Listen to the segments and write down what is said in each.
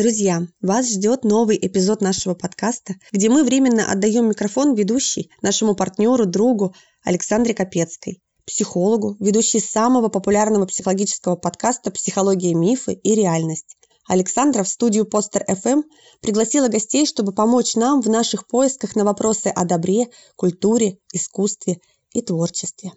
Друзья, вас ждет новый эпизод нашего подкаста, где мы временно отдаем микрофон ведущей, нашему партнеру, другу Александре Капецкой, психологу, ведущей самого популярного психологического подкаста «Психология, мифы и реальность». Александра в студию Постер FM пригласила гостей, чтобы помочь нам в наших поисках на вопросы о добре, культуре, искусстве и творчестве.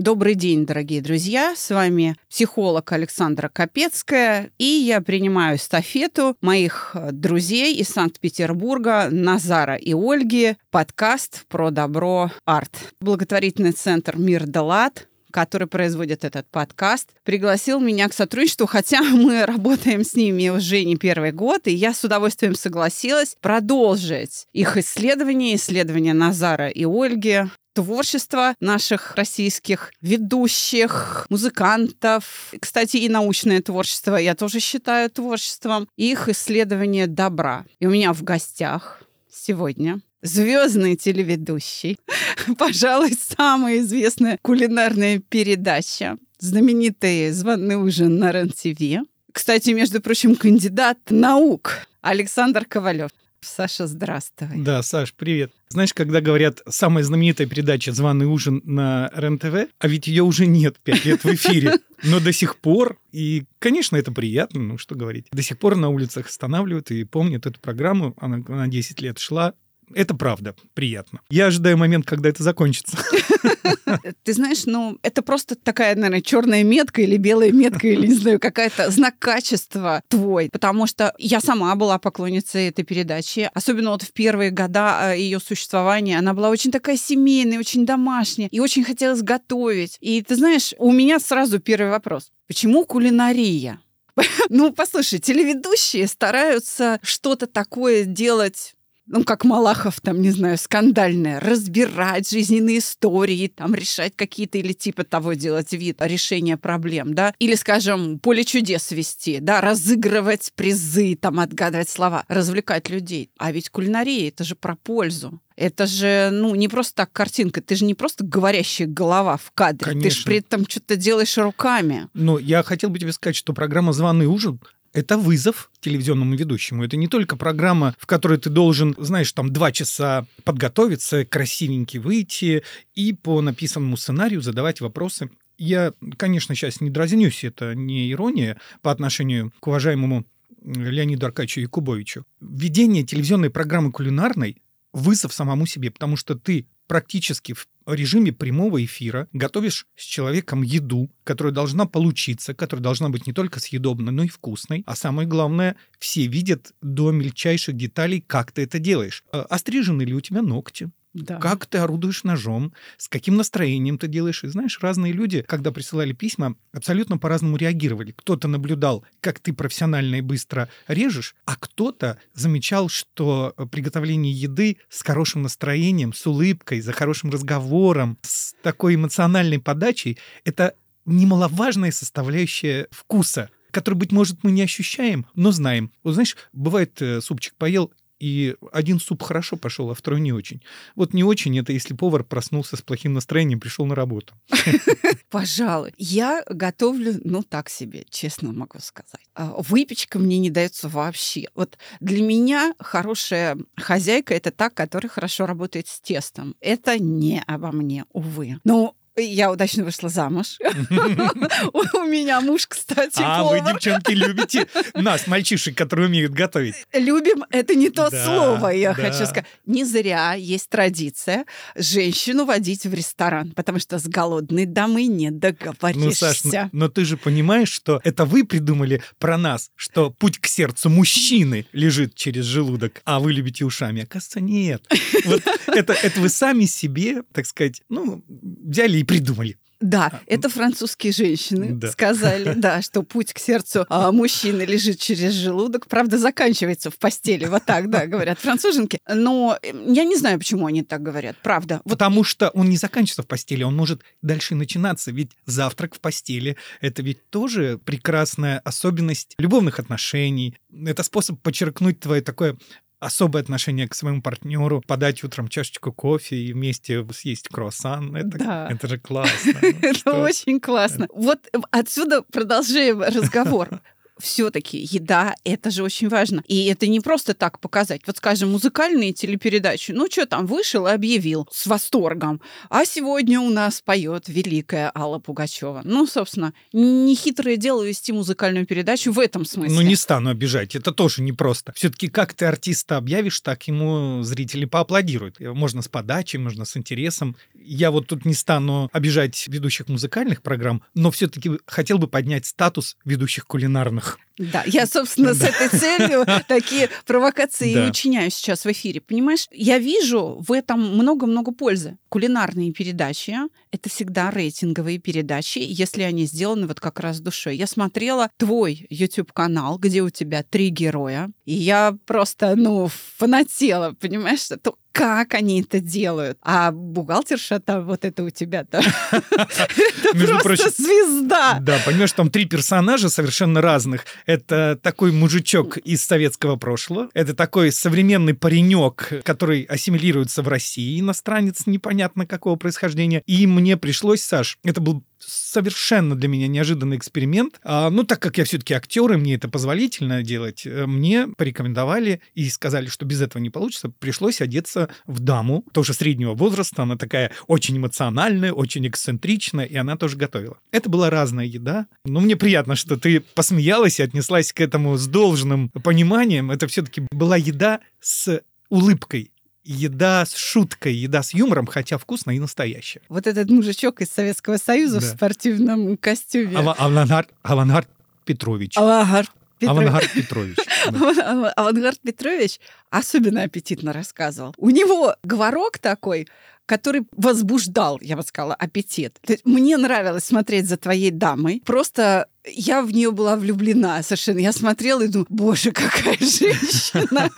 Добрый день, дорогие друзья. С вами психолог Александра Капецкая. И я принимаю эстафету моих друзей из Санкт-Петербурга Назара и Ольги. Подкаст про добро арт. Благотворительный центр «Мир Далат» который производит этот подкаст, пригласил меня к сотрудничеству, хотя мы работаем с ними уже не первый год, и я с удовольствием согласилась продолжить их исследования, исследования Назара и Ольги творчество наших российских ведущих, музыкантов. Кстати, и научное творчество я тоже считаю творчеством. Их исследование добра. И у меня в гостях сегодня звездный телеведущий, пожалуй, самая известная кулинарная передача, знаменитый «Званый ужин» на РЕН-ТВ. Кстати, между прочим, кандидат наук Александр Ковалев. Саша, здравствуй. Да, Саш, привет. Знаешь, когда говорят самая знаменитая передача «Званый ужин» на РЕН-ТВ, а ведь ее уже нет пять лет в эфире, но до сих пор, и, конечно, это приятно, ну что говорить, до сих пор на улицах останавливают и помнят эту программу, она на 10 лет шла, это правда, приятно. Я ожидаю момент, когда это закончится. Ты знаешь, ну, это просто такая, наверное, черная метка или белая метка, или, не знаю, какая-то знак качества твой. Потому что я сама была поклонницей этой передачи. Особенно вот в первые года э, ее существования. Она была очень такая семейная, очень домашняя. И очень хотелось готовить. И ты знаешь, у меня сразу первый вопрос. Почему кулинария? Ну, послушай, телеведущие стараются что-то такое делать ну, как Малахов, там, не знаю, скандальное, разбирать жизненные истории, там, решать какие-то или типа того делать вид решения проблем, да, или, скажем, поле чудес вести, да, разыгрывать призы, там, отгадывать слова, развлекать людей. А ведь кулинария — это же про пользу. Это же, ну, не просто так картинка. Ты же не просто говорящая голова в кадре. Конечно. Ты же при этом что-то делаешь руками. Но я хотел бы тебе сказать, что программа «Званый ужин» это вызов телевизионному ведущему. Это не только программа, в которой ты должен, знаешь, там два часа подготовиться, красивенький выйти и по написанному сценарию задавать вопросы. Я, конечно, сейчас не дразнюсь, это не ирония по отношению к уважаемому Леониду Аркадьевичу Якубовичу. Введение телевизионной программы кулинарной – вызов самому себе, потому что ты практически в режиме прямого эфира готовишь с человеком еду, которая должна получиться, которая должна быть не только съедобной, но и вкусной. А самое главное, все видят до мельчайших деталей, как ты это делаешь. А острижены ли у тебя ногти? Да. Как ты орудуешь ножом, с каким настроением ты делаешь. И знаешь, разные люди, когда присылали письма, абсолютно по-разному реагировали. Кто-то наблюдал, как ты профессионально и быстро режешь, а кто-то замечал, что приготовление еды с хорошим настроением, с улыбкой, за хорошим разговором, с такой эмоциональной подачей — это немаловажная составляющая вкуса который, быть может, мы не ощущаем, но знаем. Вот знаешь, бывает, э, супчик поел, и один суп хорошо пошел, а второй не очень. Вот не очень это, если повар проснулся с плохим настроением, пришел на работу. Пожалуй. Я готовлю, ну, так себе, честно могу сказать. А, выпечка мне не дается вообще. Вот для меня хорошая хозяйка — это та, которая хорошо работает с тестом. Это не обо мне, увы. Но я удачно вышла замуж. У меня муж, кстати, А вы, девчонки, любите нас, мальчишек, которые умеют готовить? Любим — это не то слово, я хочу сказать. Не зря есть традиция женщину водить в ресторан, потому что с голодной дамой не договоришься. Ну, Саш, но ты же понимаешь, что это вы придумали про нас, что путь к сердцу мужчины лежит через желудок, а вы любите ушами. Оказывается, нет. Вот это, это вы сами себе, так сказать, ну, взяли и придумали. Да, А, это французские женщины Да. сказали, да, что путь к сердцу а, мужчины лежит через желудок. Правда, заканчивается в постели. Вот так, да, говорят француженки. Но э, я не знаю, почему они так говорят. Правда. Вот Потому что он не заканчивается в постели, он может дальше начинаться. Ведь завтрак в постели — это ведь тоже прекрасная особенность любовных отношений. Это способ подчеркнуть твое такое особое отношение к своему партнеру, подать утром чашечку кофе и вместе съесть круассан. Это, Да. это же классно. Это очень классно. Вот отсюда продолжаем разговор. Все-таки еда это же очень важно. И это не просто так показать. Вот, скажем, музыкальные телепередачи. Ну, что там, вышел и объявил с восторгом. А сегодня у нас поет великая Алла Пугачева. Ну, собственно, нехитрое дело вести музыкальную передачу в этом смысле. Ну, не стану обижать, это тоже непросто. Все-таки как ты артиста объявишь, так ему зрители поаплодируют. Можно с подачей, можно с интересом. Я вот тут не стану обижать ведущих музыкальных программ, но все-таки хотел бы поднять статус ведущих кулинарных. Да, я, собственно, с этой целью такие провокации и учиняю сейчас в эфире. Понимаешь, я вижу в этом много-много пользы. Кулинарные передачи — это всегда рейтинговые передачи, если они сделаны вот как раз душой. Я смотрела твой YouTube-канал, где у тебя три героя, и я просто, ну, фанатела, понимаешь, то как они это делают. А бухгалтерша там, вот это у тебя-то, просто звезда. Да, понимаешь, там три персонажа совершенно разных. Это такой мужичок из советского прошлого, это такой современный паренек, который ассимилируется в России, иностранец непонятно какого происхождения. И мне пришлось, Саш, это был совершенно для меня неожиданный эксперимент. А, ну, так как я все-таки актер, и мне это позволительно делать, э, мне порекомендовали и сказали, что без этого не получится. Пришлось одеться в даму, тоже среднего возраста. Она такая очень эмоциональная, очень эксцентричная, и она тоже готовила. Это была разная еда. Но мне приятно, что ты посмеялась и отнеслась к этому с должным пониманием. Это все-таки была еда с улыбкой. Еда с шуткой, еда с юмором, хотя вкусная и настоящая. Вот этот мужичок из Советского Союза в Да. спортивном костюме. Ава- Авангард, Авангард Петрович. Авангард Петрович. Авангард Петрович. да. Авангард Петрович особенно аппетитно рассказывал. У него говорок такой, который возбуждал, я бы сказала, аппетит. Есть мне нравилось смотреть за твоей дамой. Просто я в нее была влюблена совершенно. Я смотрела и думаю, боже, какая женщина.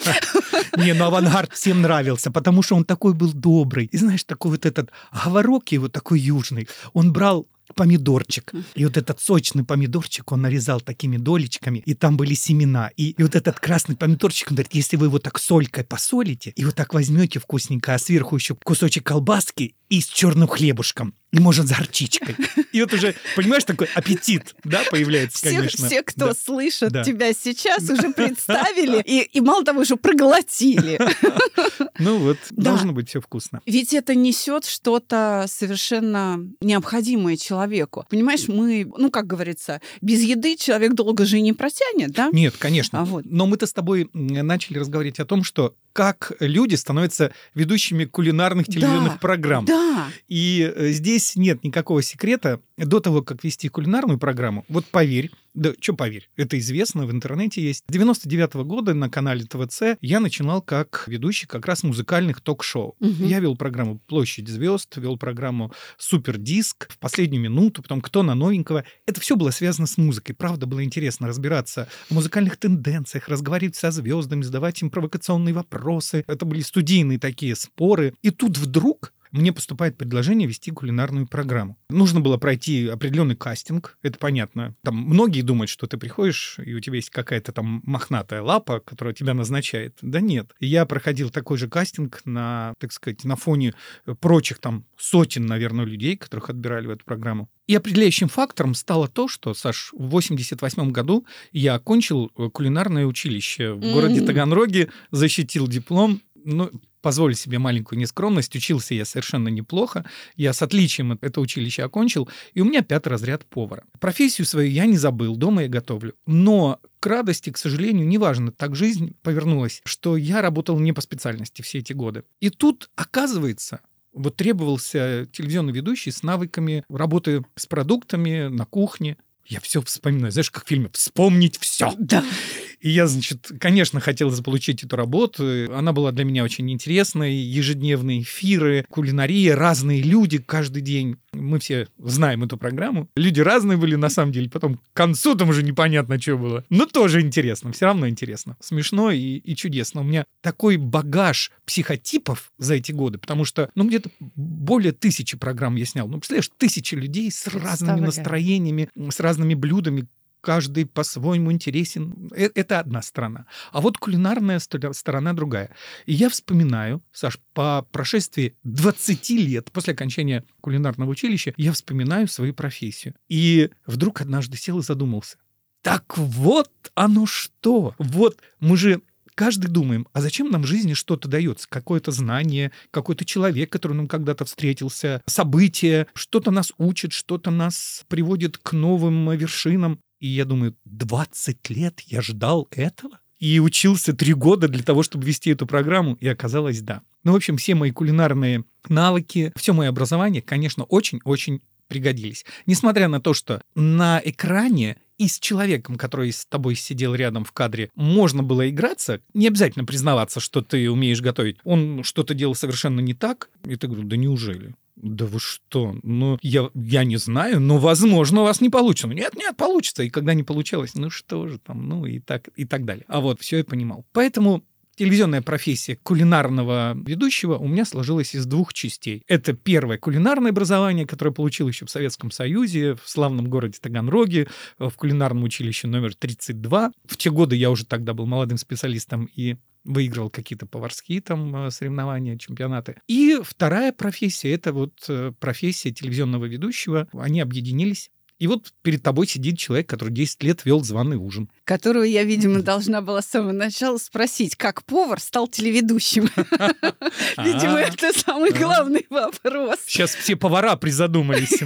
Не, ну авангард всем нравился, потому что он такой был добрый. И знаешь, такой вот этот говорок его такой южный. Он брал помидорчик. И вот этот сочный помидорчик он нарезал такими долечками, и там были семена. И, и вот этот красный помидорчик, он говорит, если вы его так солькой посолите, и вот так возьмете вкусненько, а сверху еще кусочек колбаски и с черным хлебушком, и, может, с горчичкой. И вот уже, понимаешь, такой аппетит, да, появляется, Все, конечно. все, кто Да. слышит Да. тебя сейчас, уже представили и, и мало того, что проглотили. Ну вот, Да. должно быть все вкусно. Ведь это несет что-то совершенно необходимое человеку. Понимаешь, мы, ну, как говорится, без еды человек долго же и не протянет, да? Нет, конечно. А вот. Но мы-то с тобой начали разговаривать о том, что как люди становятся ведущими кулинарных телевизионных Да, программ. Да. И э, здесь нет никакого секрета до того, как вести кулинарную программу. Вот поверь, да что поверь, это известно, в интернете есть. С 99 года на канале ТВЦ я начинал как ведущий как раз музыкальных ток-шоу. Мгм. Я вел программу «Площадь звезд», вел программу «Супер диск», в последнюю минуту, потом «Кто на новенького». Это все было связано с музыкой. Правда, было интересно разбираться в музыкальных тенденциях, разговаривать со звездами, задавать им провокационные вопросы. Это были студийные такие споры. И тут вдруг мне поступает предложение вести кулинарную программу. Нужно было пройти определенный кастинг, это понятно. Там многие думают, что ты приходишь, и у тебя есть какая-то там мохнатая лапа, которая тебя назначает. Да нет. Я проходил такой же кастинг на, так сказать, на фоне прочих там сотен, наверное, людей, которых отбирали в эту программу. И определяющим фактором стало то, что, Саш, в 88 году я окончил кулинарное училище в городе. Таганроге, защитил диплом. Ну, позволю себе маленькую нескромность, учился я совершенно неплохо, я с отличием это училище окончил, и у меня пятый разряд повара. Профессию свою я не забыл, дома я готовлю. Но к радости, к сожалению, неважно, так жизнь повернулась, что я работал не по специальности все эти годы. И тут, оказывается, вот требовался телевизионный ведущий с навыками работы с продуктами на кухне. Я все вспоминаю, знаешь, как в фильме «Вспомнить все». Да. И я, значит, конечно, хотел заполучить эту работу. Она была для меня очень интересной. Ежедневные эфиры, кулинария, разные люди каждый день. Мы все знаем эту программу. Люди разные были, на самом деле. Потом к концу там уже непонятно, что было. Но тоже интересно. Все равно интересно. Смешно и, и чудесно. У меня такой багаж психотипов за эти годы, потому что, ну, где-то более тысячи программ я снял. Ну, представляешь, тысячи людей с разными настроениями, с разными блюдами, каждый по-своему интересен. Э, это одна сторона. А вот кулинарная сторона другая. И я вспоминаю, Саш, по прошествии 20 лет после окончания кулинарного училища, я вспоминаю свою профессию. И вдруг однажды сел и задумался. Так вот оно что! Вот мы же каждый думаем, а зачем нам в жизни что-то дается? Какое-то знание, какой-то человек, который нам когда-то встретился, событие, что-то нас учит, что-то нас приводит к новым вершинам. И я думаю, 20 лет я ждал этого? И учился три года для того, чтобы вести эту программу, и оказалось, да. Ну, в общем, все мои кулинарные навыки, все мое образование, конечно, очень-очень пригодились. Несмотря на то, что на экране и с человеком, который с тобой сидел рядом в кадре, можно было играться, не обязательно признаваться, что ты умеешь готовить. Он что-то делал совершенно не так, и ты говоришь, да неужели? Да вы что? Ну, я, я не знаю, но, возможно, у вас не получится. Ну, нет, нет, получится. И когда не получалось, ну что же там, ну и так, и так далее. А вот, все я понимал. Поэтому телевизионная профессия кулинарного ведущего у меня сложилась из двух частей. Это первое кулинарное образование, которое получил еще в Советском Союзе, в славном городе Таганроге, в кулинарном училище номер 32. В те годы я уже тогда был молодым специалистом и выигрывал какие-то поварские там э, соревнования, чемпионаты. И вторая профессия — это вот э, профессия телевизионного ведущего. Они объединились и вот перед тобой сидит человек, который 10 лет вел званый ужин. Которого я, видимо, должна была с самого начала спросить, как повар стал телеведущим. Видимо, а. это самый главный вопрос. Сейчас все повара призадумались.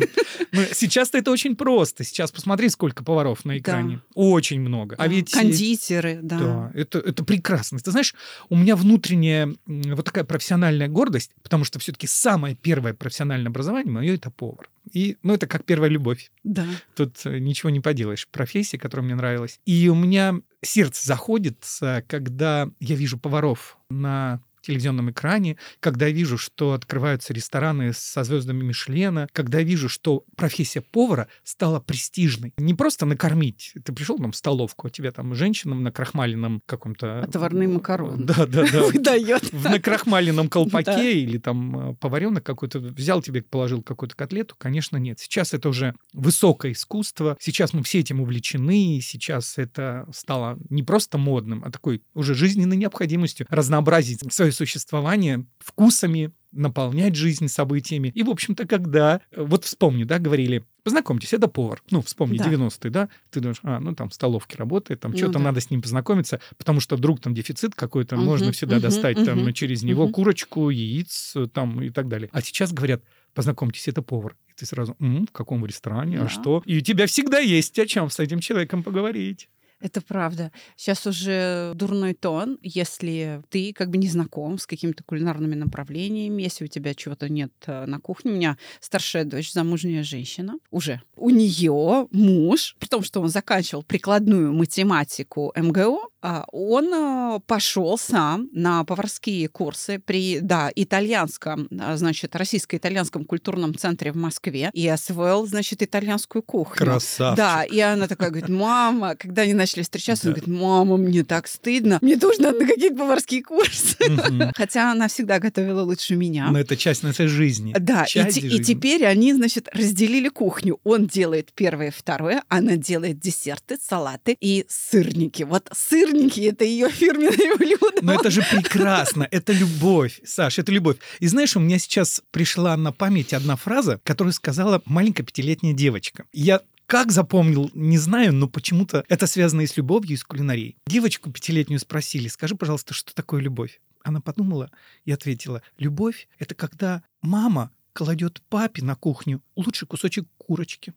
Ну, сейчас-то это очень просто. Сейчас посмотри, сколько поваров на экране. Очень много. А ведь... Кондитеры, да. Да, это, это прекрасно. Ты знаешь, у меня внутренняя вот такая профессиональная гордость, потому что все-таки самое первое профессиональное образование мое — это повар. И, ну, это как первая любовь. Да. Тут э, ничего не поделаешь. Профессия, которая мне нравилась. И у меня сердце заходит, когда я вижу поваров на телевизионном экране, когда вижу, что открываются рестораны со звездами Мишлена, когда вижу, что профессия повара стала престижной. Не просто накормить. Ты пришел там в столовку, а тебе там женщинам на крахмаленном каком-то... Отварный макарон. Да, да, да. Выдает. В накрахмаленном колпаке или там э, поваренок какой-то, взял тебе, положил какую-то котлету. Конечно, нет. Сейчас это уже высокое искусство. Сейчас мы все этим увлечены. Сейчас это стало не просто модным, а такой уже жизненной необходимостью разнообразить свое существование вкусами, наполнять жизнь событиями. И, в общем-то, когда... Э, вот вспомни, да, говорили, познакомьтесь, это повар. Ну, вспомни, да. 90-е, да? Ты думаешь, а, ну, там в столовке работает, там ну, что-то да. надо с ним познакомиться, потому что вдруг там дефицит какой-то, угу, можно всегда угу, достать угу, там через него угу. курочку, яиц там и так далее. А сейчас говорят, познакомьтесь, это повар. И ты сразу, М, в каком ресторане, а да. а что? И у тебя всегда есть о чем с этим человеком поговорить. Это правда. Сейчас уже дурной тон, если ты как бы не знаком с какими-то кулинарными направлениями, если у тебя чего-то нет э, на кухне. У меня старшая дочь, замужняя женщина, уже. У нее муж, при том, что он заканчивал прикладную математику МГО, а, он э, пошел сам на поварские курсы при, да, итальянском, а, значит, российско-итальянском культурном центре в Москве и освоил, значит, итальянскую кухню. Красавчик. Да, и она такая говорит, мама, когда они начали встречаться, да. он говорит, мама, мне так стыдно, мне тоже надо на какие-то поварские курсы. Хотя она всегда готовила лучше меня. Но это часть нашей жизни. Да, и, и теперь они, значит, разделили кухню. Он делает первое, второе, она делает десерты, салаты и сырники. Вот сырники сырники — это ее фирменное блюдо. Но это же прекрасно, это любовь, Саш, это любовь. И знаешь, у меня сейчас пришла на память одна фраза, которую сказала маленькая пятилетняя девочка. Я как запомнил, не знаю, но почему-то это связано и с любовью, и с кулинарией. Девочку пятилетнюю спросили, скажи, пожалуйста, что такое любовь? Она подумала и ответила, любовь — это когда мама кладет папе на кухню лучший кусочек курочки.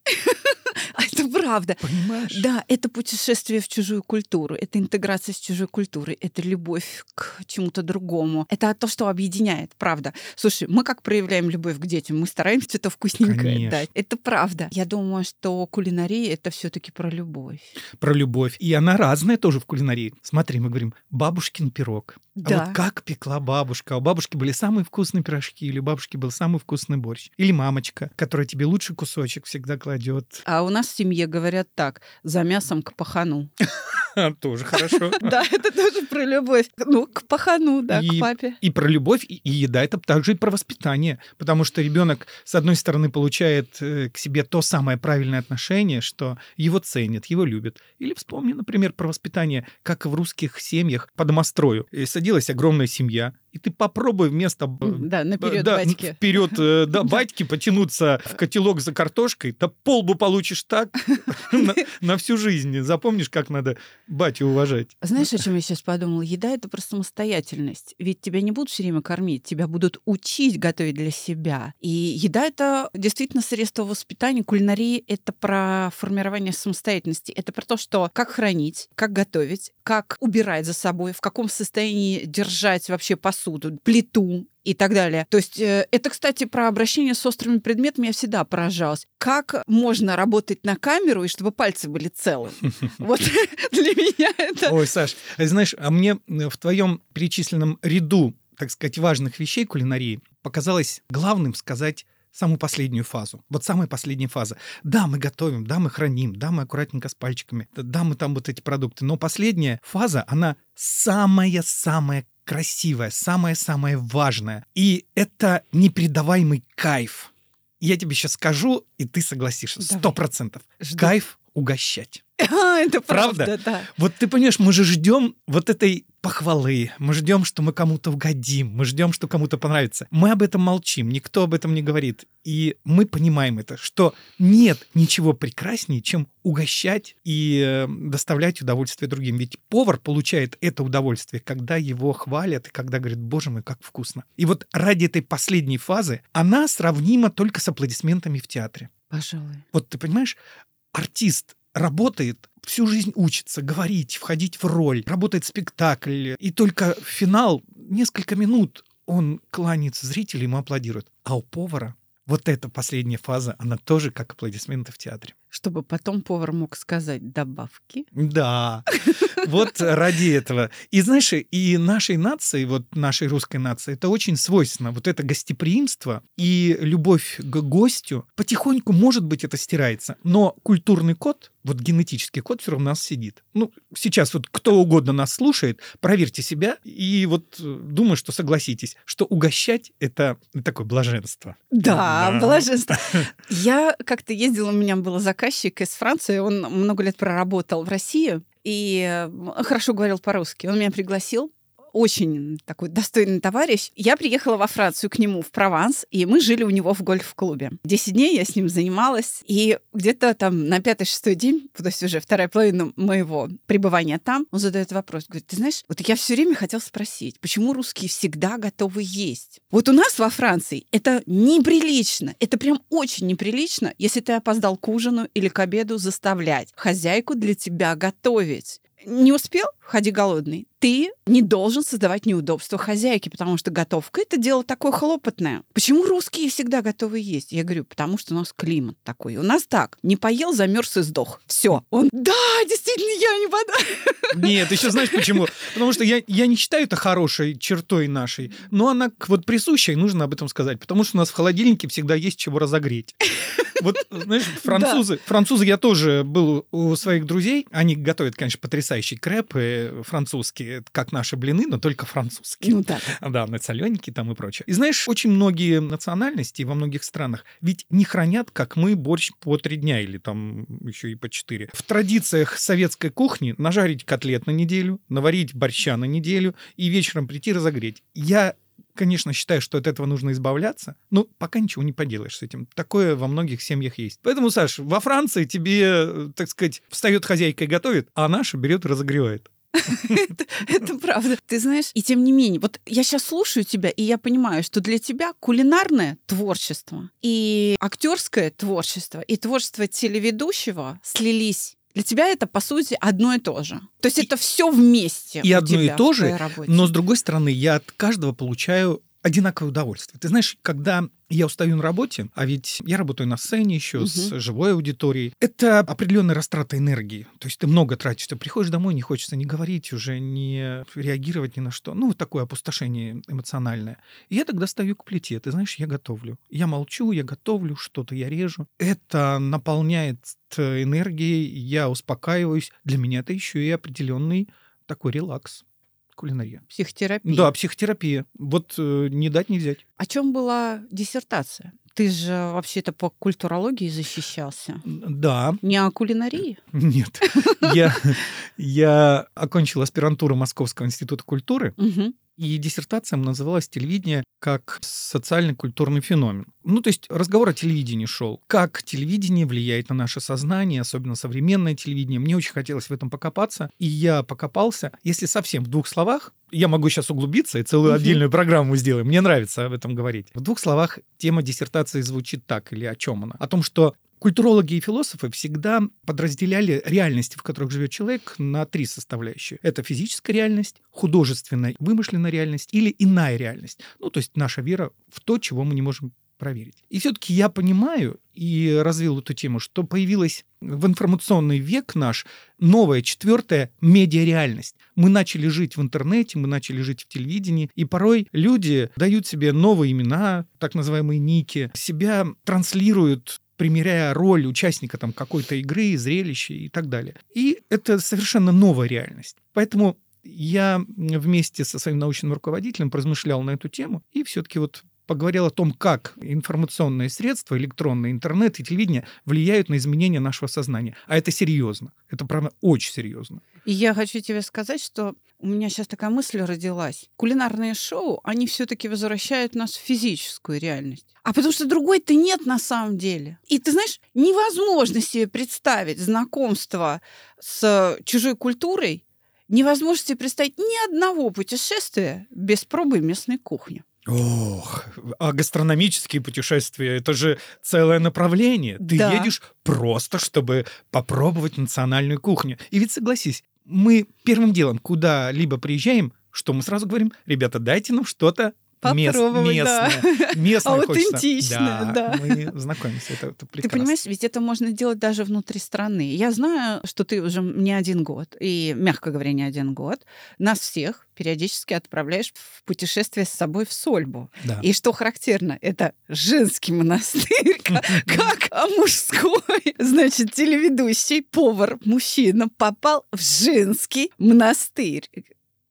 А правда. Понимаешь? Да, это путешествие в чужую культуру, это интеграция с чужой культурой, это любовь к чему-то другому. Это то, что объединяет, правда. Слушай, мы как проявляем любовь к детям? Мы стараемся это вкусненькое Конечно. дать. Это правда. Я думаю, что кулинария — это все таки про любовь. Про любовь. И она разная тоже в кулинарии. Смотри, мы говорим, бабушкин пирог. А Да. вот как пекла бабушка? У бабушки были самые вкусные пирожки, или у бабушки был самый вкусный борщ. Или мамочка, которая тебе лучший кусочек всегда кладет. А у нас в семье говорят так, за мясом к пахану. Тоже хорошо. Да, это тоже про любовь. Ну, к пахану, да, к папе. И про любовь, и, еда это также и про воспитание. Потому что ребенок, с одной стороны, получает э, к себе то самое правильное отношение, что его ценят, его любят. Или вспомни, например, про воспитание, как в русских семьях по домострою. Э, Садилась огромная семья, и ты попробуй вместо... Да, наперед да, батьки. Вперед, э, да, батьки потянуться в котелок за картошкой, да полбу получишь так на, на всю жизнь. Запомнишь, как надо батю уважать. Знаешь, о чем я сейчас подумала? Еда — это про самостоятельность. Ведь тебя не будут все время кормить, тебя будут учить готовить для себя. И еда — это действительно средство воспитания. Кулинария — это про формирование самостоятельности. Это про то, что как хранить, как готовить, как убирать за собой, в каком состоянии держать вообще посуду, плиту и так далее. То есть э, это, кстати, про обращение с острыми предметами я всегда поражалась. Как можно работать на камеру, и чтобы пальцы были целы? Вот для меня это... Ой, Саш, а знаешь, а мне э, в твоем перечисленном ряду, так сказать, важных вещей кулинарии показалось главным сказать самую последнюю фазу. Вот самая последняя фаза. Да, мы готовим, да, мы храним, да, мы аккуратненько с пальчиками, да, мы там вот эти продукты. Но последняя фаза, она самая-самая красивая, самая-самая важная. И это непередаваемый кайф. Я тебе сейчас скажу, и ты согласишься. Сто процентов. Кайф угощать. Это Правда? правда, да. Вот ты понимаешь, мы же ждем вот этой похвалы, мы ждем, что мы кому-то угодим, мы ждем, что кому-то понравится. Мы об этом молчим, никто об этом не говорит. И мы понимаем это, что нет ничего прекраснее, чем угощать и э, доставлять удовольствие другим. Ведь повар получает это удовольствие, когда его хвалят и когда говорят, боже мой, как вкусно. И вот ради этой последней фазы она сравнима только с аплодисментами в театре. Пожалуй. Вот ты понимаешь, артист работает, всю жизнь учится говорить, входить в роль, работает спектакль, и только в финал, несколько минут, он кланяется зрителям, ему аплодирует. А у повара вот эта последняя фаза, она тоже как аплодисменты в театре. Чтобы потом повар мог сказать добавки. Да, вот ради этого. И знаешь, и нашей нации, вот нашей русской нации, это очень свойственно. Вот это гостеприимство и любовь к гостю, потихоньку, может быть, это стирается. Но культурный код, вот генетический код все равно у нас сидит. Ну, сейчас вот кто угодно нас слушает, проверьте себя и вот э, думаю, что согласитесь, что угощать — это такое блаженство. Да, Да. блаженство. Я как-то ездила, у меня был заказчик из Франции, он много лет проработал в России и э, хорошо говорил по-русски. Он меня пригласил, очень такой достойный товарищ. Я приехала во Францию к нему в Прованс, и мы жили у него в гольф-клубе. Десять дней я с ним занималась, и где-то там на пятый-шестой день, то есть уже вторая половина моего пребывания там, он задает вопрос, говорит, ты знаешь, вот я все время хотел спросить, почему русские всегда готовы есть? Вот у нас во Франции это неприлично, это прям очень неприлично, если ты опоздал к ужину или к обеду, заставлять хозяйку для тебя готовить. Не успел? Ходи голодный. Ты не должен создавать неудобства хозяйке, потому что готовка — это дело такое хлопотное. Почему русские всегда готовы есть? Я говорю, потому что у нас климат такой. У нас так. Не поел, замерз и сдох. Все. Он, да, действительно, я не подам. Нет, еще знаешь почему? Потому что я, я не считаю это хорошей чертой нашей, но она вот присущая, и нужно об этом сказать, потому что у нас в холодильнике всегда есть чего разогреть. Вот, знаешь, французы, французы, я тоже был у своих друзей, они готовят, конечно, потрясающие крепы французские, как наши блины, но только французские. Ну да. Да, на солененькие там и прочее. И знаешь, очень многие национальности во многих странах ведь не хранят, как мы, борщ по три дня или там еще и по четыре. В традициях советской кухни нажарить котлет на неделю, наварить борща на неделю и вечером прийти разогреть. Я конечно, считаю, что от этого нужно избавляться, но пока ничего не поделаешь с этим. Такое во многих семьях есть. Поэтому, Саш, во Франции тебе, э, так сказать, встает хозяйка и готовит, а наша берет и разогревает. это, правда. Ты знаешь, и тем не менее, вот я сейчас слушаю тебя, и я понимаю, что для тебя кулинарное творчество и актерское творчество и творчество телеведущего слились для тебя это, по сути, одно и то же. То есть это все вместе. И одно и то же, но с другой стороны, я от каждого получаю одинаковое удовольствие. Ты знаешь, когда я устаю на работе, а ведь я работаю на сцене еще угу. с живой аудиторией. Это определенная растрата энергии. То есть ты много тратишь. Ты приходишь домой, не хочется ни говорить уже, ни реагировать ни на что. Ну, вот такое опустошение эмоциональное. И я тогда стою к плите. Ты знаешь, я готовлю. Я молчу, я готовлю, что-то я режу. Это наполняет энергией, я успокаиваюсь. Для меня это еще и определенный такой релакс кулинария. Психотерапия. Да, психотерапия. Вот э, не дать, не взять. О чем была диссертация? Ты же вообще-то по культурологии защищался. Да. Не о кулинарии? Нет. Я, я окончил аспирантуру Московского института культуры. И диссертация называлась «Телевидение как социально-культурный феномен». Ну, то есть разговор о телевидении шел. Как телевидение влияет на наше сознание, особенно современное телевидение. Мне очень хотелось в этом покопаться, и я покопался. Если совсем в двух словах, я могу сейчас углубиться и целую отдельную программу сделаем. Мне нравится об этом говорить. В двух словах тема диссертации звучит так, или о чем она? О том, что Культурологи и философы всегда подразделяли реальности, в которых живет человек, на три составляющие. Это физическая реальность, художественная, вымышленная реальность или иная реальность. Ну, то есть наша вера в то, чего мы не можем проверить. И все-таки я понимаю и развил эту тему, что появилась в информационный век наш новая, четвертая медиареальность. Мы начали жить в интернете, мы начали жить в телевидении, и порой люди дают себе новые имена, так называемые ники, себя транслируют примеряя роль участника там какой-то игры, зрелища и так далее. И это совершенно новая реальность. Поэтому я вместе со своим научным руководителем поразмышлял на эту тему и все-таки вот поговорил о том, как информационные средства, электронный интернет и телевидение влияют на изменения нашего сознания. А это серьезно. Это, правда, очень серьезно. И я хочу тебе сказать, что у меня сейчас такая мысль родилась. Кулинарные шоу, они все-таки возвращают нас в физическую реальность. А потому что другой-то нет на самом деле. И ты знаешь, невозможно себе представить знакомство с чужой культурой, невозможно себе представить ни одного путешествия без пробы местной кухни. Ох, а гастрономические путешествия это же целое направление. Ты да. едешь просто, чтобы попробовать национальную кухню. И ведь согласись, мы первым делом куда-либо приезжаем, что мы сразу говорим, ребята, дайте нам что-то Попробовать, мест, да. местное. местное Аутентичное, да, да. Мы знакомимся, это, это прекрасно. Ты понимаешь, ведь это можно делать даже внутри страны. Я знаю, что ты уже не один год, и, мягко говоря, не один год, нас всех периодически отправляешь в путешествие с собой в Сольбу. Да. И что характерно, это женский монастырь, как а мужской. Значит, телеведущий, повар, мужчина попал в женский монастырь.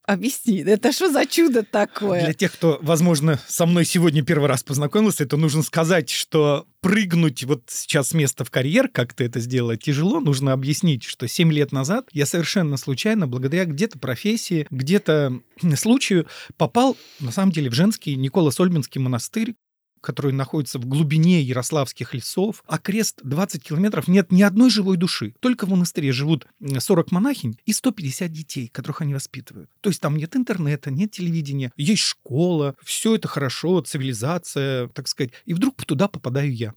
Объясни, это что за чудо такое? Для тех, кто, возможно, со мной сегодня первый раз познакомился, это нужно сказать, что прыгнуть вот сейчас с места в карьер, как ты это сделала, тяжело. Нужно объяснить, что 7 лет назад я совершенно случайно, благодаря где-то профессии, где-то случаю, попал, на самом деле, в женский Никола-Сольбинский монастырь, который находится в глубине Ярославских лесов, а крест 20 километров нет ни одной живой души. Только в монастыре живут 40 монахинь и 150 детей, которых они воспитывают. То есть там нет интернета, нет телевидения, есть школа, все это хорошо, цивилизация, так сказать. И вдруг туда попадаю я.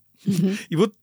И вот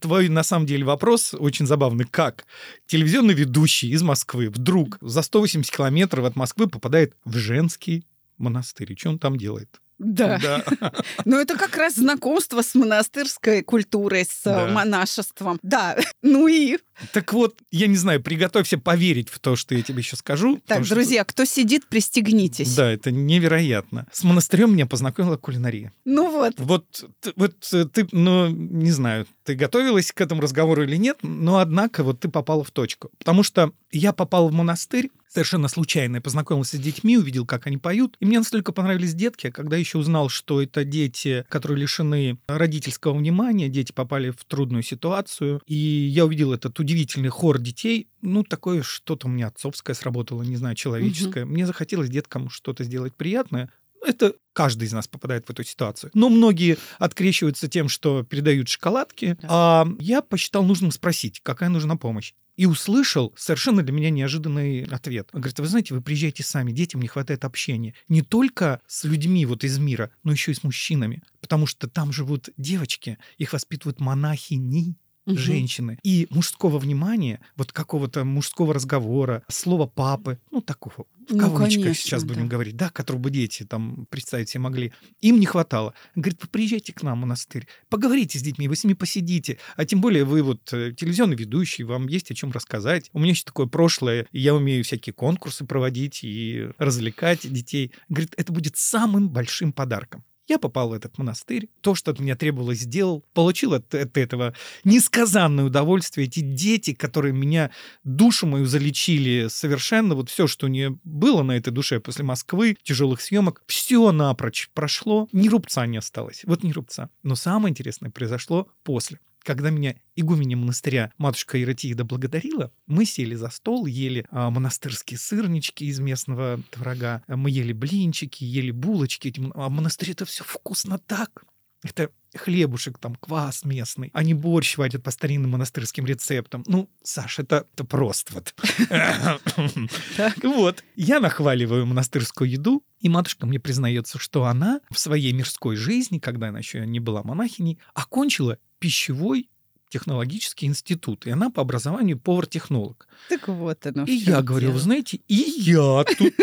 твой, на самом деле, вопрос очень забавный. Как телевизионный ведущий из Москвы вдруг за 180 километров от Москвы попадает в женский монастырь? И что он там делает? Да. да. Ну, это как раз знакомство с монастырской культурой, с да. монашеством. Да. Ну и... Так вот, я не знаю, приготовься поверить в то, что я тебе еще скажу. Так, друзья, что... кто сидит, пристегнитесь. Да, это невероятно. С монастырем меня познакомила кулинария. Ну вот. Вот, вот ты, ну, не знаю, ты готовилась к этому разговору или нет, но однако вот ты попала в точку. Потому что я попал в монастырь совершенно случайно. Я познакомился с детьми, увидел, как они поют. И мне настолько понравились детки, когда еще узнал, что это дети, которые лишены родительского внимания, дети попали в трудную ситуацию. И я увидел этот удивительный хор детей. Ну, такое что-то у меня отцовское сработало, не знаю, человеческое. Угу. Мне захотелось деткам что-то сделать приятное. Это каждый из нас попадает в эту ситуацию. Но многие открещиваются тем, что передают шоколадки. Да. А я посчитал нужным спросить, какая нужна помощь. И услышал совершенно для меня неожиданный ответ. Он говорит, вы знаете, вы приезжаете сами, детям не хватает общения. Не только с людьми вот из мира, но еще и с мужчинами. Потому что там живут девочки, их воспитывают монахини, угу. женщины. И мужского внимания, вот какого-то мужского разговора, слова папы, ну, такого, в ну, кавычках конечно, сейчас будем да. говорить, да, которого бы дети там представить себе могли, им не хватало. Говорит, вы приезжайте к нам в монастырь, поговорите с детьми, вы с ними посидите. А тем более вы вот э, телевизионный ведущий, вам есть о чем рассказать. У меня еще такое прошлое, я умею всякие конкурсы проводить и развлекать детей. Говорит, это будет самым большим подарком. Я попал в этот монастырь, то, что от меня требовалось, сделал, получил от, от этого несказанное удовольствие. Эти дети, которые меня, душу мою залечили совершенно, вот все, что не было на этой душе после Москвы, тяжелых съемок, все напрочь прошло, ни рубца не осталось. Вот ни рубца. Но самое интересное произошло после когда меня игуменя монастыря матушка Иратиида благодарила, мы сели за стол, ели а, монастырские сырнички из местного творога, мы ели блинчики, ели булочки. А в монастыре это все вкусно так. Это хлебушек, там, квас местный. Они борщ варят по старинным монастырским рецептам. Ну, Саша, это, это просто вот. Вот. Я нахваливаю монастырскую еду, и матушка мне признается, что она в своей мирской жизни, когда она еще не была монахиней, окончила пищевой технологический институт, и она по образованию повар-технолог. Так вот оно. И я говорю, вы знаете, и я тут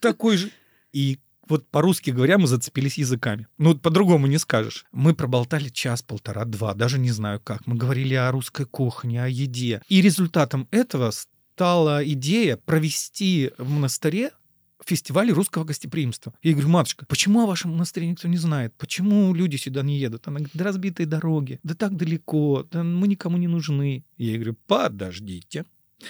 такой же. И вот по-русски говоря, мы зацепились языками. Ну, по-другому не скажешь. Мы проболтали час, полтора, два, даже не знаю как. Мы говорили о русской кухне, о еде. И результатом этого стала идея провести в монастыре фестивале русского гостеприимства. Я говорю, матушка, почему о вашем монастыре никто не знает? Почему люди сюда не едут? Она говорит, да разбитые дороги, да так далеко, да мы никому не нужны. Я говорю, подождите.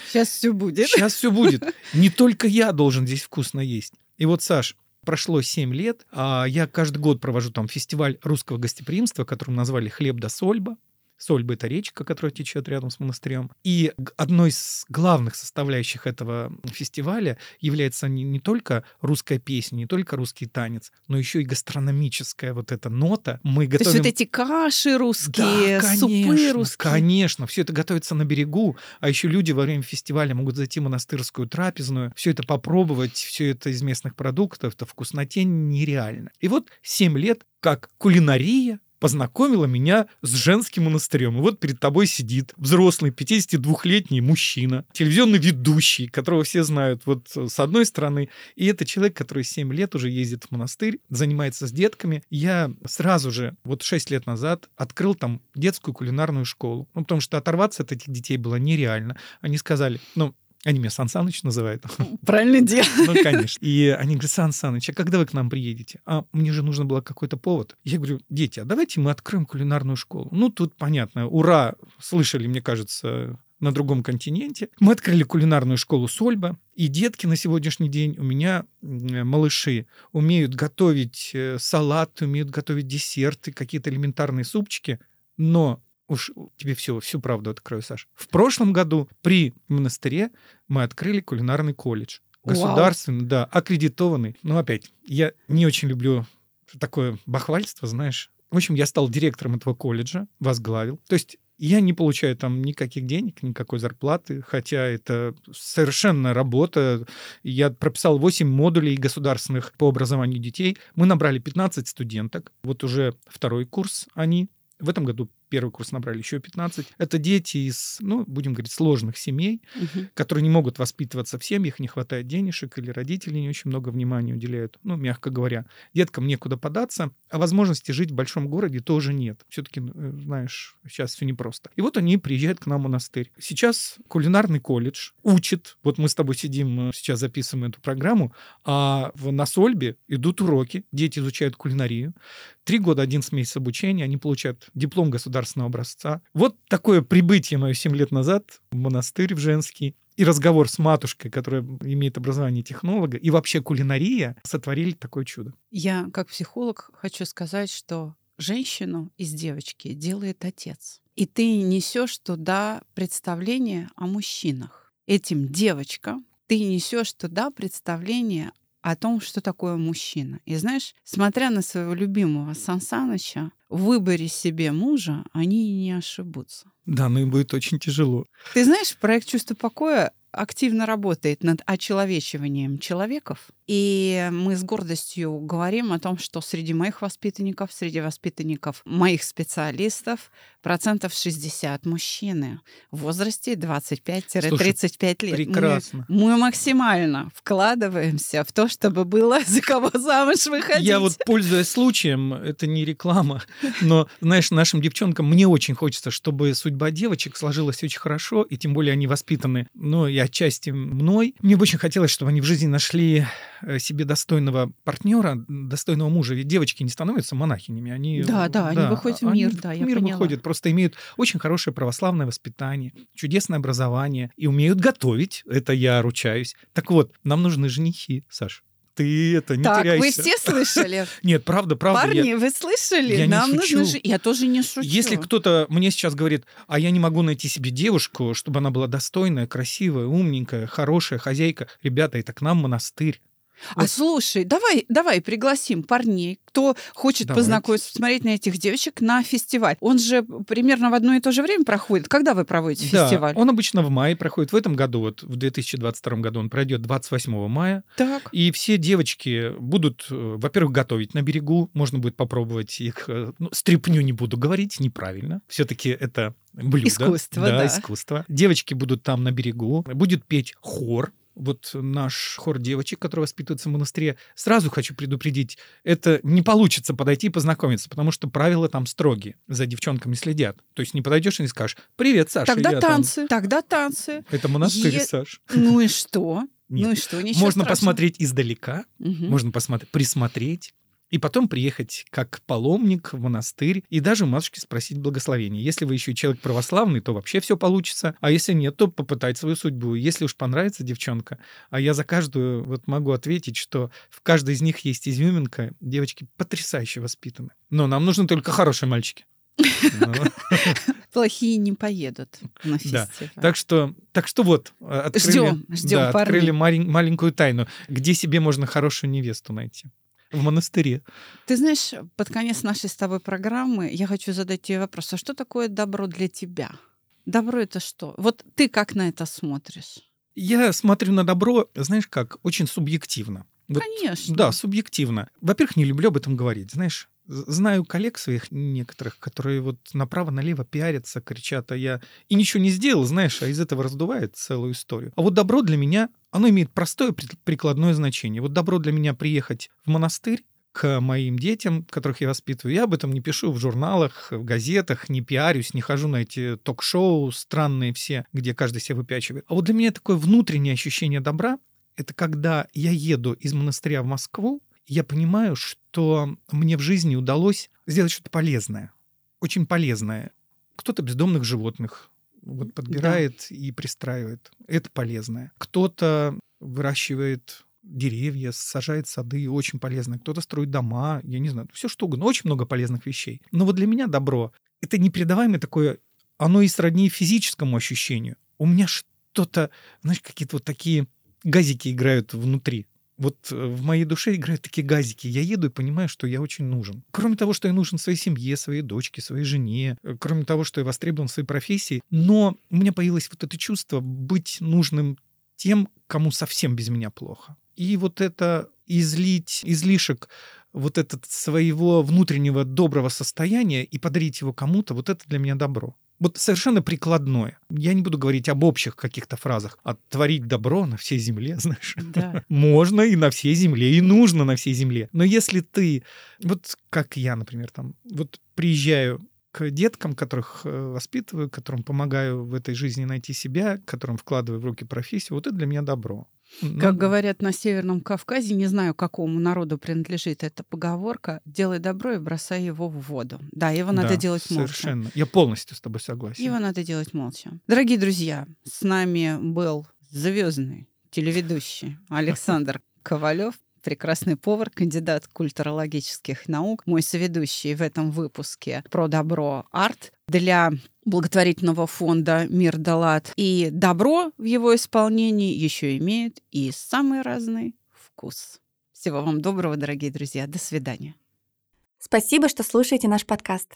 Сейчас все будет. Сейчас все будет. Не только я должен здесь вкусно есть. И вот, Саш, прошло 7 лет, а я каждый год провожу там фестиваль русского гостеприимства, которым назвали «Хлеб да сольба». Сольба — это речка, которая течет рядом с монастырем. И одной из главных составляющих этого фестиваля является не, не только русская песня, не только русский танец, но еще и гастрономическая вот эта нота. Мы готовим... То есть вот эти каши русские, да, конечно, супы русские. Конечно, все это готовится на берегу, а еще люди во время фестиваля могут зайти в монастырскую трапезную, все это попробовать, все это из местных продуктов, это вкусноте нереально. И вот 7 лет как кулинария познакомила меня с женским монастырем. И вот перед тобой сидит взрослый 52-летний мужчина, телевизионный ведущий, которого все знают вот с одной стороны, и это человек, который 7 лет уже ездит в монастырь, занимается с детками. Я сразу же, вот 6 лет назад, открыл там детскую кулинарную школу. Ну, потому что оторваться от этих детей было нереально. Они сказали, ну, они меня Сан Саныч называют. Правильно делают. Ну, конечно. И они говорят, Сан Саныч, а когда вы к нам приедете? А мне же нужно было какой-то повод. Я говорю, дети, а давайте мы откроем кулинарную школу. Ну, тут понятно, ура, слышали, мне кажется, на другом континенте. Мы открыли кулинарную школу Сольба, и детки на сегодняшний день у меня, малыши, умеют готовить э, салат, умеют готовить десерты, какие-то элементарные супчики, но уж тебе все, всю правду открою, Саш. В прошлом году при монастыре мы открыли кулинарный колледж. Государственный, Вау. да, аккредитованный. Но опять, я не очень люблю такое бахвальство, знаешь. В общем, я стал директором этого колледжа, возглавил. То есть я не получаю там никаких денег, никакой зарплаты, хотя это совершенно работа. Я прописал 8 модулей государственных по образованию детей. Мы набрали 15 студенток. Вот уже второй курс они. В этом году первый курс набрали еще 15. Это дети из, ну, будем говорить, сложных семей, угу. которые не могут воспитываться в семьях, не хватает денежек, или родители не очень много внимания уделяют, ну, мягко говоря. Деткам некуда податься, а возможности жить в большом городе тоже нет. Все-таки, э, знаешь, сейчас все непросто. И вот они приезжают к нам в монастырь. Сейчас кулинарный колледж учит, вот мы с тобой сидим, э, сейчас записываем эту программу, а в Насольбе идут уроки, дети изучают кулинарию. Три года, 11 месяцев обучения, они получают диплом государственного государственного образца. Вот такое прибытие мое 7 лет назад в монастырь в женский и разговор с матушкой, которая имеет образование технолога, и вообще кулинария сотворили такое чудо. Я, как психолог, хочу сказать, что женщину из девочки делает отец. И ты несешь туда представление о мужчинах. Этим девочкам ты несешь туда представление о том, что такое мужчина. И знаешь, смотря на своего любимого Сансаныча, в выборе себе мужа они не ошибутся. Да, но им будет очень тяжело. Ты знаешь, проект «Чувство покоя» активно работает над очеловечиванием человеков. И мы с гордостью говорим о том, что среди моих воспитанников, среди воспитанников моих специалистов процентов 60 мужчины в возрасте 25-35 лет. Прекрасно. Мы, мы максимально вкладываемся в то, чтобы было за кого замуж выходить. Я вот, пользуясь случаем, это не реклама, но, знаешь, нашим девчонкам мне очень хочется, чтобы судьба девочек сложилась очень хорошо, и тем более они воспитаны, ну, и отчасти мной. Мне бы очень хотелось, чтобы они в жизни нашли э, себе достойного партнера, достойного мужа. Ведь девочки не становятся монахинями. Они, да, да, они выходят в мир, да, в мир поняла. выходят, просто имеют очень хорошее православное воспитание, чудесное образование и умеют готовить. Это я ручаюсь. Так вот, нам нужны женихи, Саш. Ты это не так, теряйся. вы все слышали? Нет, правда, правда. Парни, я- вы слышали? я не Нам нужно же... Я тоже не шучу. Если кто-то мне сейчас говорит, а я не могу найти себе девушку, чтобы она была достойная, красивая, умненькая, хорошая хозяйка, ребята, это к нам монастырь. А Вот. слушай, давай, давай пригласим парней, кто хочет Давайте. познакомиться, посмотреть на этих девочек на фестиваль. Он же примерно в одно и то же время проходит. Когда вы проводите Да, фестиваль? он обычно в мае проходит. В этом году, вот в 2022 году он пройдет 28 мая. Так. И все девочки будут, э, во-первых, готовить на берегу. Можно будет попробовать их... э, Ну, стряпню не буду говорить, неправильно. Все-таки это блюдо. Искусство, да. да. искусство. Девочки будут там на берегу. Будет петь хор. Вот наш хор девочек, который воспитывается в монастыре. Сразу хочу предупредить, это не получится подойти и познакомиться, потому что правила там строгие. За девчонками следят. То есть не подойдешь и не скажешь, привет, Саша. Тогда я там». танцы, тогда танцы. Это монастырь, Е- Саш. Ну и что? Нет. Ну и что? Ничего Можно страшного. посмотреть издалека, Мгм. можно посмотреть, присмотреть, и потом приехать как паломник в монастырь и даже у матушки спросить благословение. Если вы еще человек православный, то вообще все получится. А если нет, то попытать свою судьбу. Если уж понравится девчонка, а я за каждую вот могу ответить, что в каждой из них есть изюминка. Девочки потрясающе воспитаны. Но нам нужны только хорошие мальчики. Плохие не поедут на Да. Так что, так что вот, э, открыли, Ждем, ждем да, открыли маленькую тайну, где себе можно хорошую невесту найти. В монастыре. Ты знаешь, под конец нашей с тобой программы я хочу задать тебе вопрос. А что такое добро для тебя? Добро это что? Вот ты как на это смотришь? Я смотрю на добро, знаешь как, очень субъективно. Вот, Конечно. Да, субъективно. Во-первых, не люблю об этом говорить. Знаешь, знаю коллег своих некоторых, которые вот направо-налево пиарятся, кричат, а я и ничего не сделал, знаешь, а из этого раздувает целую историю. А вот добро для меня, оно имеет простое прикладное значение. Вот добро для меня приехать в монастырь, к моим детям, которых я воспитываю. Я об этом не пишу в журналах, в газетах, не пиарюсь, не хожу на эти ток-шоу странные все, где каждый себя выпячивает. А вот для меня такое внутреннее ощущение добра — это когда я еду из монастыря в Москву, я понимаю, что мне в жизни удалось сделать что-то полезное, очень полезное. Кто-то бездомных животных вот подбирает и пристраивает. Это полезное. Кто-то выращивает деревья, сажает сады, очень полезно. Кто-то строит дома, я не знаю, все что угодно. Очень много полезных вещей. Но вот для меня добро — это непередаваемое такое, оно и сродни физическому ощущению. У меня что-то, знаешь, какие-то вот такие газики играют внутри. Вот э, в моей душе играют такие газики. Я еду и понимаю, что я очень нужен. Кроме того, что я нужен своей семье, своей дочке, своей жене, э, кроме того, что я востребован в своей профессии, но у меня появилось вот это чувство быть нужным тем, кому совсем без меня плохо. И вот это излить излишек вот этот своего внутреннего доброго состояния и подарить его кому-то, вот это для меня добро. Вот совершенно прикладное. Я не буду говорить об общих каких-то фразах, а творить добро на всей земле, знаешь. Да. Можно и на всей земле, и нужно на всей земле. Но если ты, вот как я, например, там, вот приезжаю к деткам, которых э, воспитываю, которым помогаю в этой жизни найти себя, которым вкладываю в руки профессию, вот это для меня добро. Как Ну, говорят на Северном Кавказе, не знаю, какому народу принадлежит эта поговорка, делай добро и бросай его в воду. Да, его надо да, делать молча. Совершенно. Я полностью с тобой согласен. Его надо делать молча. Дорогие друзья, с нами был звездный телеведущий Александр Ковалев, прекрасный повар, кандидат культурологических наук, мой соведущий в этом выпуске про добро арт для благотворительного фонда «Мир Далат». И добро в его исполнении еще имеет и самый разный вкус. Всего вам доброго, дорогие друзья. До свидания. Спасибо, что слушаете наш подкаст.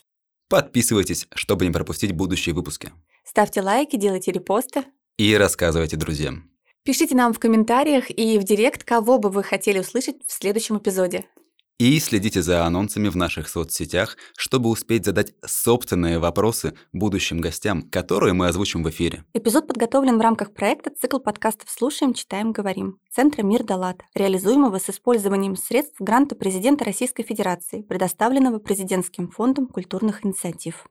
Подписывайтесь, чтобы не пропустить будущие выпуски. Ставьте лайки, делайте репосты. И рассказывайте друзьям. Пишите нам в комментариях и в директ, кого бы вы хотели услышать в следующем эпизоде. И следите за анонсами в наших соцсетях, чтобы успеть задать собственные вопросы будущим гостям, которые мы озвучим в эфире. Эпизод подготовлен в рамках проекта «Цикл подкастов «Слушаем, читаем, говорим» Центра «Мир Далат», реализуемого с использованием средств гранта президента Российской Федерации, предоставленного Президентским фондом культурных инициатив.